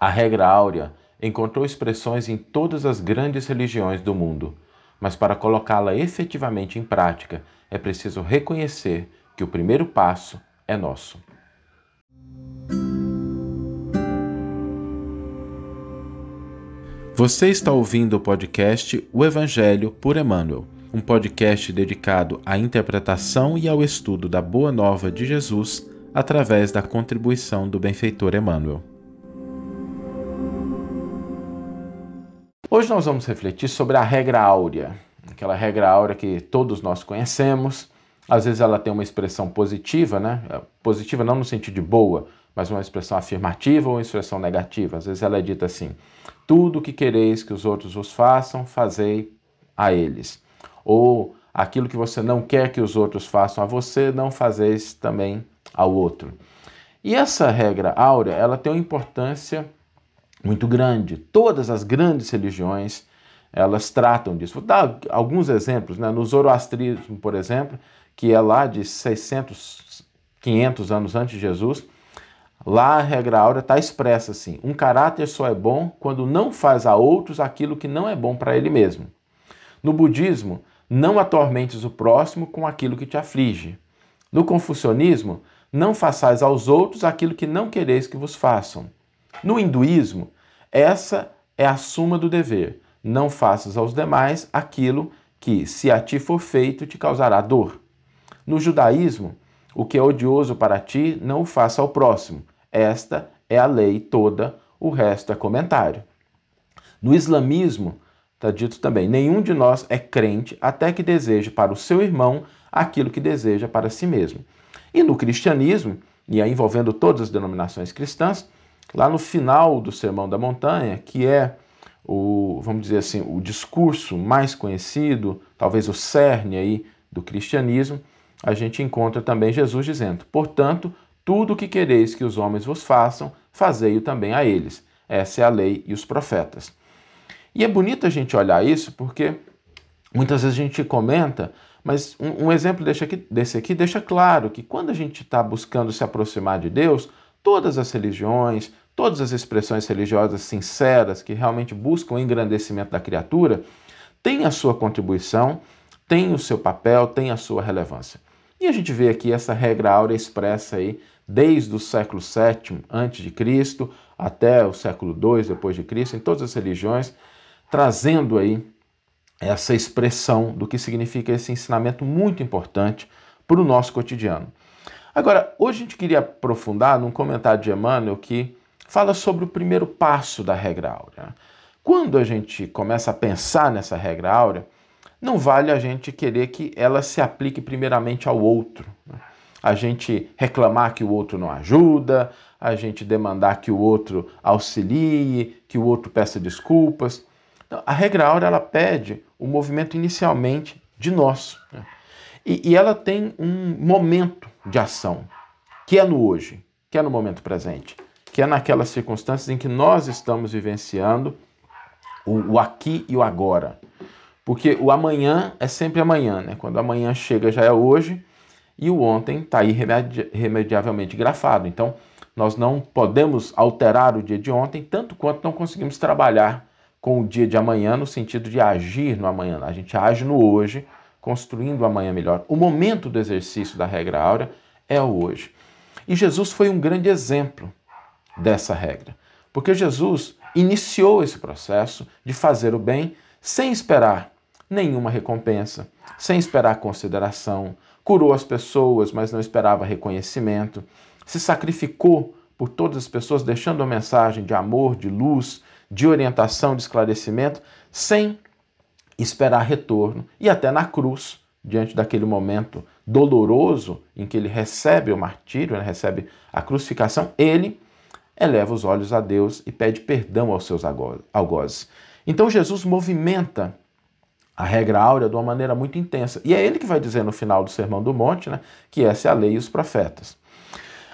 A regra áurea encontrou expressões em todas as grandes religiões do mundo, mas para colocá-la efetivamente em prática é preciso reconhecer que o primeiro passo é nosso. Você está ouvindo o podcast O Evangelho por Emmanuel, um podcast dedicado à interpretação e ao estudo da Boa Nova de Jesus através da contribuição do benfeitor Emmanuel. Hoje nós vamos refletir sobre a regra áurea, aquela regra áurea que todos nós conhecemos. Às vezes ela tem uma expressão positiva, né? Positiva não no sentido de boa, mas uma expressão afirmativa ou uma expressão negativa. Às vezes ela é dita assim: tudo o que quereis que os outros vos façam, fazei a eles. Ou aquilo que você não quer que os outros façam a você, não fazeis também ao outro. E essa regra áurea, ela tem uma importância muito grande. Todas as grandes religiões, elas tratam disso. Vou dar alguns exemplos, né? No zoroastrismo, por exemplo, que é lá de 600, 500 anos antes de Jesus, Lá a regra áurea está expressa assim: um caráter só é bom quando não faz a outros aquilo que não é bom para ele mesmo. No budismo, não atormentes o próximo com aquilo que te aflige. No confucionismo, não façais aos outros aquilo que não quereis que vos façam. No hinduísmo, essa é a suma do dever. Não faças aos demais aquilo que, se a ti for feito, te causará dor. No judaísmo, o que é odioso para ti, não o faça ao próximo. Esta é a lei toda, o resto é comentário. No islamismo, está dito também: nenhum de nós é crente até que deseje para o seu irmão aquilo que deseja para si mesmo. E no cristianismo, e aí envolvendo todas as denominações cristãs, lá no final do Sermão da Montanha, que é o, vamos dizer assim, o discurso mais conhecido, talvez o cerne aí do cristianismo, a gente encontra também Jesus dizendo: Portanto, tudo o que quereis que os homens vos façam, fazei-o também a eles. Essa é a lei e os profetas. E é bonito a gente olhar isso porque muitas vezes a gente comenta, mas um, um exemplo desse aqui, desse aqui deixa claro que quando a gente está buscando se aproximar de Deus, todas as religiões, todas as expressões religiosas sinceras que realmente buscam o engrandecimento da criatura, têm a sua contribuição, têm o seu papel, têm a sua relevância. E a gente vê aqui essa regra áurea expressa aí desde o século VII a.C. até o século II depois de Cristo, em todas as religiões, trazendo aí essa expressão do que significa esse ensinamento muito importante para o nosso cotidiano. Agora, hoje a gente queria aprofundar num comentário de Emmanuel que fala sobre o primeiro passo da regra áurea. Quando a gente começa a pensar nessa regra áurea, não vale a gente querer que ela se aplique primeiramente ao outro. Né? A gente reclamar que o outro não ajuda, a gente demandar que o outro auxilie, que o outro peça desculpas. Então, a regra áurea ela pede o movimento inicialmente de nós. Né? E, e ela tem um momento de ação, que é no hoje, que é no momento presente, que é naquelas circunstâncias em que nós estamos vivenciando o, o aqui e o agora. Porque o amanhã é sempre amanhã, né? Quando amanhã chega já é hoje e o ontem está irremediavelmente grafado. Então, nós não podemos alterar o dia de ontem, tanto quanto não conseguimos trabalhar com o dia de amanhã no sentido de agir no amanhã. A gente age no hoje, construindo o amanhã melhor. O momento do exercício da regra áurea é o hoje. E Jesus foi um grande exemplo dessa regra, porque Jesus iniciou esse processo de fazer o bem sem esperar nenhuma recompensa, sem esperar consideração, curou as pessoas, mas não esperava reconhecimento, se sacrificou por todas as pessoas, deixando uma mensagem de amor, de luz, de orientação, de esclarecimento, sem esperar retorno. E até na cruz, diante daquele momento doloroso em que ele recebe o martírio, ele recebe a crucificação, ele eleva os olhos a Deus e pede perdão aos seus algozes. Então Jesus movimenta a regra áurea de uma maneira muito intensa. E é ele que vai dizer no final do Sermão do Monte né, que essa é a lei e os profetas.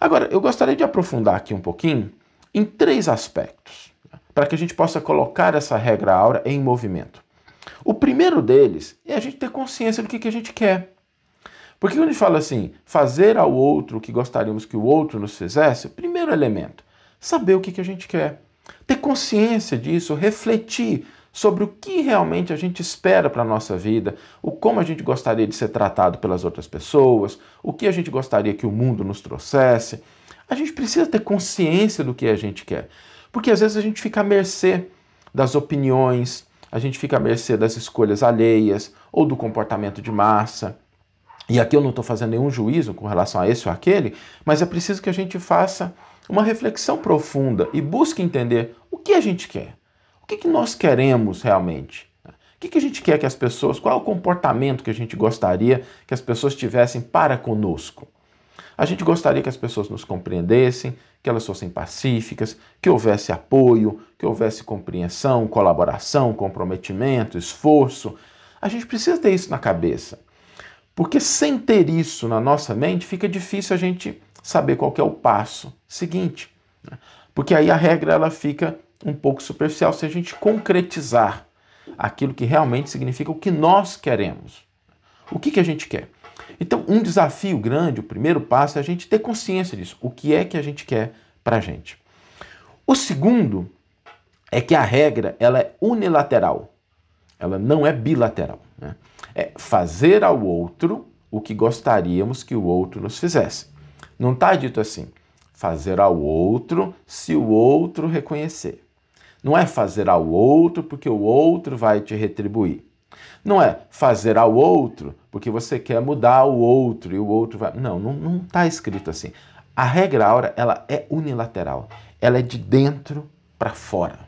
Agora, eu gostaria de aprofundar aqui um pouquinho em três aspectos, né, para que a gente possa colocar essa regra áurea em movimento. O primeiro deles é a gente ter consciência do que, que a gente quer. Porque quando a gente fala assim, fazer ao outro o que gostaríamos que o outro nos fizesse, primeiro elemento, saber o que, que a gente quer. ter consciência disso, refletir sobre o que realmente a gente espera para a nossa vida, o como a gente gostaria de ser tratado pelas outras pessoas, o que a gente gostaria que o mundo nos trouxesse. A gente precisa ter consciência do que a gente quer, porque às vezes a gente fica à mercê das opiniões, a gente fica à mercê das escolhas alheias ou do comportamento de massa. E aqui eu não estou fazendo nenhum juízo com relação a esse ou aquele, mas é preciso que a gente faça uma reflexão profunda e busque entender o que a gente quer. O que, que nós queremos realmente? O que, que a gente quer que as pessoas, qual é o comportamento que a gente gostaria que as pessoas tivessem para conosco? A gente gostaria que as pessoas nos compreendessem, que elas fossem pacíficas, que houvesse apoio, que houvesse compreensão, colaboração, comprometimento, esforço. A gente precisa ter isso na cabeça. Porque sem ter isso na nossa mente, fica difícil a gente saber qual é o passo seguinte. Né? Porque aí a regra ela fica um pouco superficial se a gente concretizar aquilo que realmente significa o que nós queremos. O que, que a gente quer? Então, um desafio grande, o primeiro passo é a gente ter consciência disso. O que é que a gente quer para a gente? O segundo é que a regra ela é unilateral. Ela não é bilateral. Né? É fazer ao outro o que gostaríamos que o outro nos fizesse. Não está dito assim, fazer ao outro se o outro reconhecer. Não é fazer ao outro porque o outro vai te retribuir. Não é fazer ao outro porque você quer mudar o outro e o outro vai. Não, não está escrito assim. A regra áurea ela é unilateral. Ela é de dentro para fora.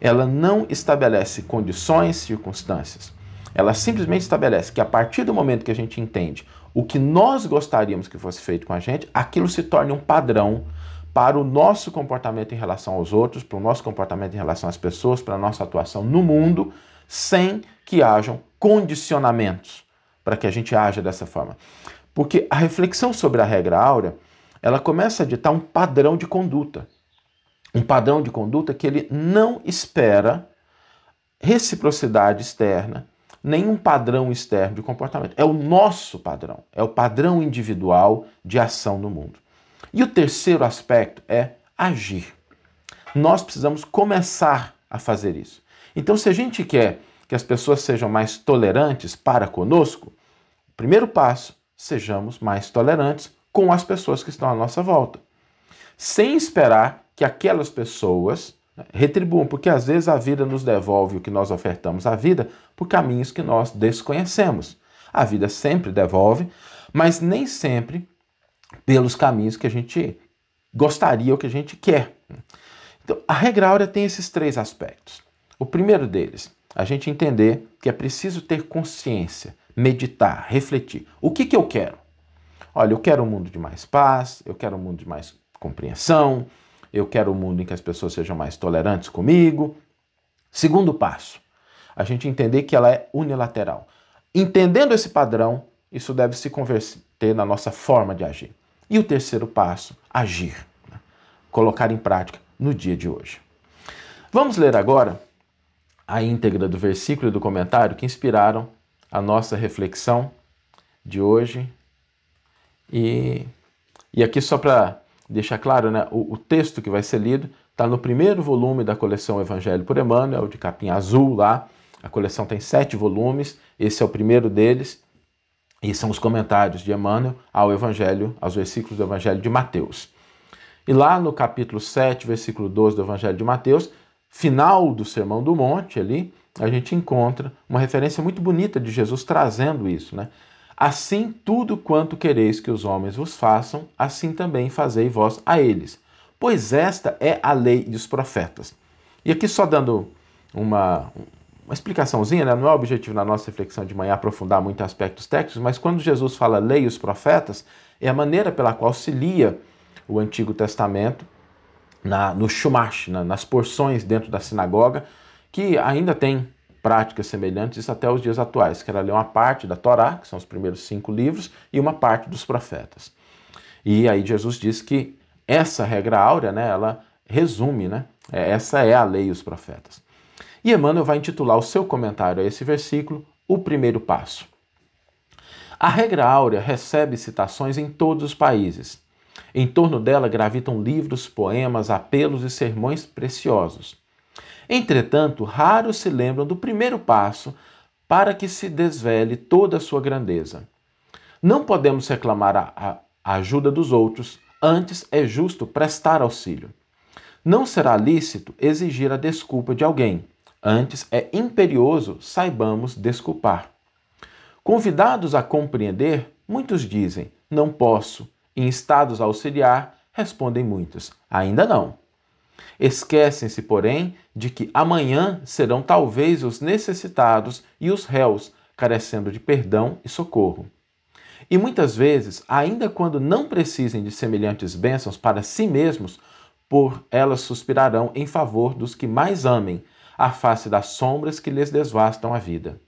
Ela não estabelece condições, circunstâncias. Ela simplesmente estabelece que a partir do momento que a gente entende o que nós gostaríamos que fosse feito com a gente, aquilo se torne um padrão para o nosso comportamento em relação aos outros, para o nosso comportamento em relação às pessoas, para a nossa atuação no mundo, sem que hajam condicionamentos para que a gente haja dessa forma. Porque a reflexão sobre a regra áurea, ela começa a ditar um padrão de conduta. Um padrão de conduta que ele não espera reciprocidade externa, nenhum padrão externo de comportamento. É o nosso padrão, é o padrão individual de ação no mundo. E o terceiro aspecto é agir. Nós precisamos começar a fazer isso. Então, se a gente quer que as pessoas sejam mais tolerantes para conosco, o primeiro passo, sejamos mais tolerantes com as pessoas que estão à nossa volta. Sem esperar que aquelas pessoas retribuam, porque às vezes a vida nos devolve o que nós ofertamos à vida por caminhos que nós desconhecemos. A vida sempre devolve, mas nem sempre pelos caminhos que a gente gostaria ou que a gente quer. Então, a regra áurea tem esses três aspectos. O primeiro deles, a gente entender que é preciso ter consciência, meditar, refletir. O que, que eu quero? Olha, eu quero um mundo de mais paz, eu quero um mundo de mais compreensão, eu quero um mundo em que as pessoas sejam mais tolerantes comigo. Segundo passo, a gente entender que ela é unilateral. Entendendo esse padrão, isso deve se converter na nossa forma de agir. E o terceiro passo, agir. Né? Colocar em prática no dia de hoje. Vamos ler agora a íntegra do versículo e do comentário que inspiraram a nossa reflexão de hoje. E, e aqui, só para deixar claro, né, o, o texto que vai ser lido está no primeiro volume da coleção Evangelho por Emmanuel, de capinha azul lá. A coleção tem sete volumes, esse é o primeiro deles, e são os comentários de Emmanuel ao Evangelho, aos versículos do Evangelho de Mateus. E lá no capítulo 7, versículo 12 do Evangelho de Mateus, final do Sermão do Monte ali, a gente encontra uma referência muito bonita de Jesus trazendo isso, né? Assim, tudo quanto quereis que os homens vos façam, assim também fazei vós a eles. Pois esta é a lei e os profetas. E aqui só dando uma, uma explicaçãozinha, né? não é o objetivo na nossa reflexão de manhã aprofundar muito aspectos técnicos, mas quando Jesus fala lei os profetas, é a maneira pela qual se lia o Antigo Testamento na, no Shumash, na, nas porções dentro da sinagoga, que ainda tem práticas semelhantes até os dias atuais, que era ler uma parte da Torá, que são os primeiros cinco livros, e uma parte dos profetas. E aí Jesus diz que essa regra áurea, né, ela resume, né, é, essa é a lei e os profetas. E Emmanuel vai intitular o seu comentário a esse versículo, O Primeiro Passo. A regra áurea recebe citações em todos os países, Em torno dela gravitam livros, poemas, apelos e sermões preciosos. Entretanto, raros se lembram do primeiro passo para que se desvele toda a sua grandeza. Não podemos reclamar a, a ajuda dos outros, antes é justo prestar auxílio. Não será lícito exigir a desculpa de alguém, antes é imperioso saibamos desculpar. Convidados a compreender, muitos dizem: não posso. Em estados a auxiliar, respondem muitos: ainda não. Esquecem-se, porém, de que amanhã serão talvez os necessitados e os réus, carecendo de perdão e socorro. E muitas vezes, ainda quando não precisem de semelhantes bênçãos para si mesmos, por elas suspirarão em favor dos que mais amem, à face das sombras que lhes desvastam a vida.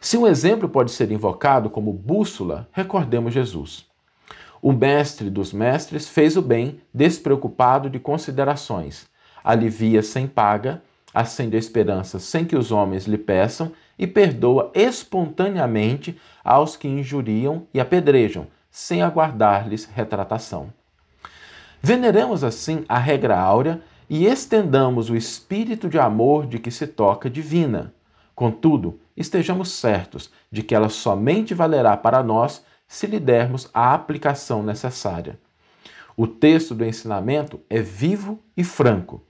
Se um exemplo pode ser invocado como bússola, recordemos Jesus. O mestre dos mestres fez o bem, despreocupado de considerações, alivia sem paga, acende a esperança sem que os homens lhe peçam e perdoa espontaneamente aos que injuriam e apedrejam, sem aguardar-lhes retratação. Veneremos assim a regra áurea e estendamos o espírito de amor de que se toca divina. Contudo, estejamos certos de que ela somente valerá para nós se lhe dermos a aplicação necessária. O texto do ensinamento é vivo e franco.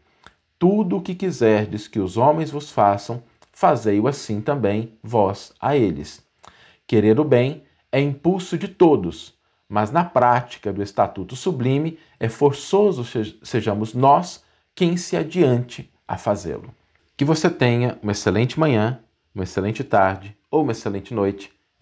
Tudo o que quiserdes que os homens vos façam, fazei-o assim também vós a eles. Querer o bem é impulso de todos, mas na prática do Estatuto Sublime é forçoso sejamos nós quem se adiante a fazê-lo. Que você tenha uma excelente manhã, uma excelente tarde ou uma excelente noite